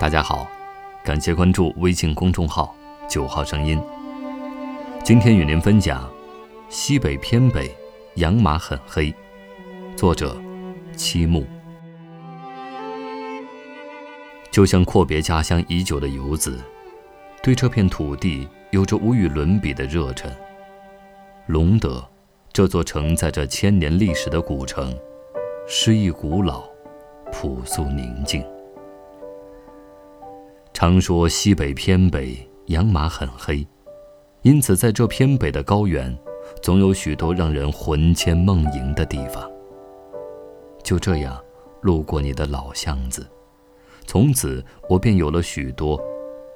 大家好，感谢关注微信公众号“九号声音”。今天与您分享：西北偏北，养马很黑。作者：七木。就像阔别家乡已久的游子，对这片土地有着无与伦比的热忱。隆德，这座承载着千年历史的古城，诗意古老，朴素宁静。常说西北偏北，养马很黑，因此在这偏北的高原，总有许多让人魂牵梦萦的地方。就这样，路过你的老巷子，从此我便有了许多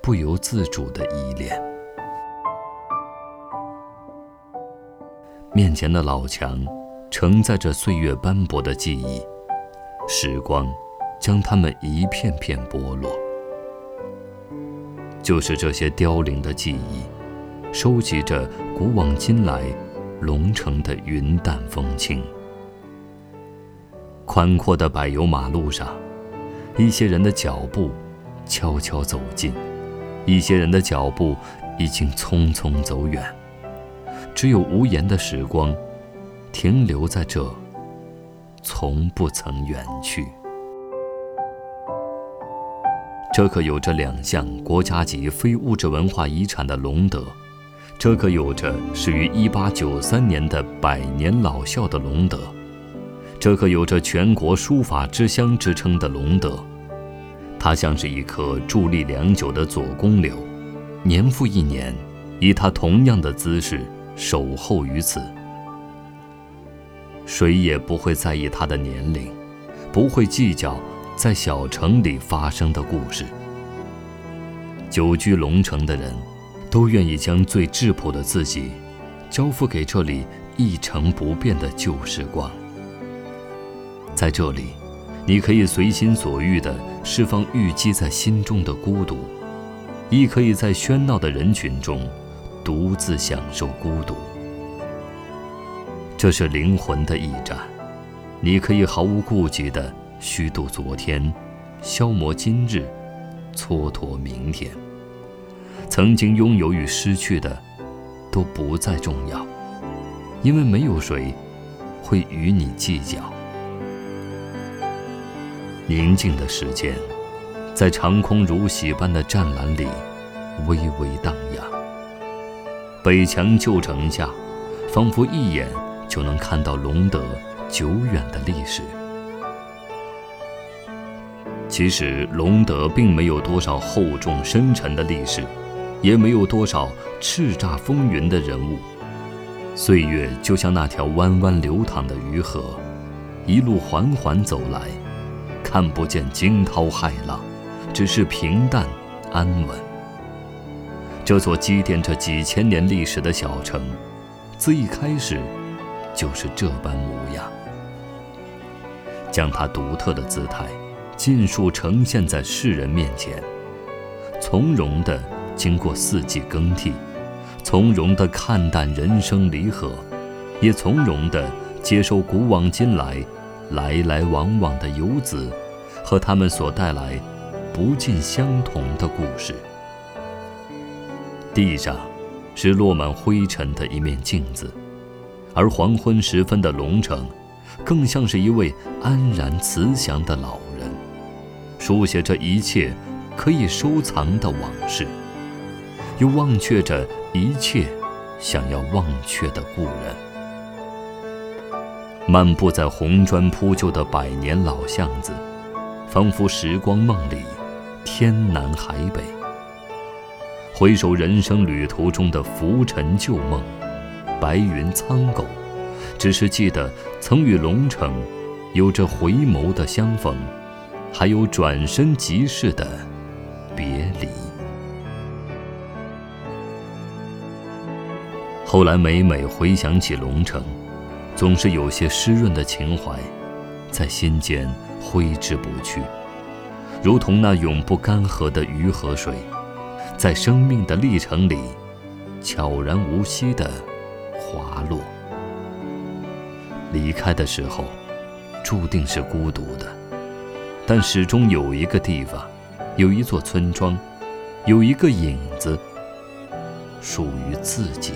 不由自主的依恋。面前的老墙，承载着岁月斑驳的记忆，时光将它们一片片剥落。就是这些凋零的记忆，收集着古往今来龙城的云淡风轻。宽阔的柏油马路上，一些人的脚步悄悄走近，一些人的脚步已经匆匆走远。只有无言的时光，停留在这，从不曾远去。这可有着两项国家级非物质文化遗产的隆德，这可有着始于1893年的百年老校的隆德，这可有着全国书法之乡之称的隆德，它像是一棵伫立良久的左公柳，年复一年，以它同样的姿势守候于此。谁也不会在意它的年龄，不会计较。在小城里发生的故事，久居龙城的人，都愿意将最质朴的自己，交付给这里一成不变的旧时光。在这里，你可以随心所欲地释放郁积在心中的孤独，亦可以在喧闹的人群中，独自享受孤独。这是灵魂的驿站，你可以毫无顾忌地。虚度昨天，消磨今日，蹉跎明天。曾经拥有与失去的，都不再重要，因为没有谁会与你计较。宁静的时间，在长空如洗般的湛蓝里，微微荡漾。北墙旧城下，仿佛一眼就能看到隆德久远的历史。其实，隆德并没有多少厚重深沉的历史，也没有多少叱咤风云的人物。岁月就像那条弯弯流淌的鱼河，一路缓缓走来，看不见惊涛骇浪，只是平淡安稳。这座积淀着几千年历史的小城，自一开始就是这般模样，将它独特的姿态。尽数呈现在世人面前，从容地经过四季更替，从容地看淡人生离合，也从容地接受古往今来来来往往的游子和他们所带来不尽相同的故事。地上是落满灰尘的一面镜子，而黄昏时分的龙城，更像是一位安然慈祥的老。书写着一切可以收藏的往事，又忘却着一切想要忘却的故人。漫步在红砖铺就的百年老巷子，仿佛时光梦里，天南海北。回首人生旅途中的浮沉旧梦，白云苍狗，只是记得曾与龙城有着回眸的相逢。还有转身即逝的别离。后来每每回想起龙城，总是有些湿润的情怀，在心间挥之不去，如同那永不干涸的鱼和水，在生命的历程里，悄然无息地滑落。离开的时候，注定是孤独的。但始终有一个地方，有一座村庄，有一个影子，属于自己。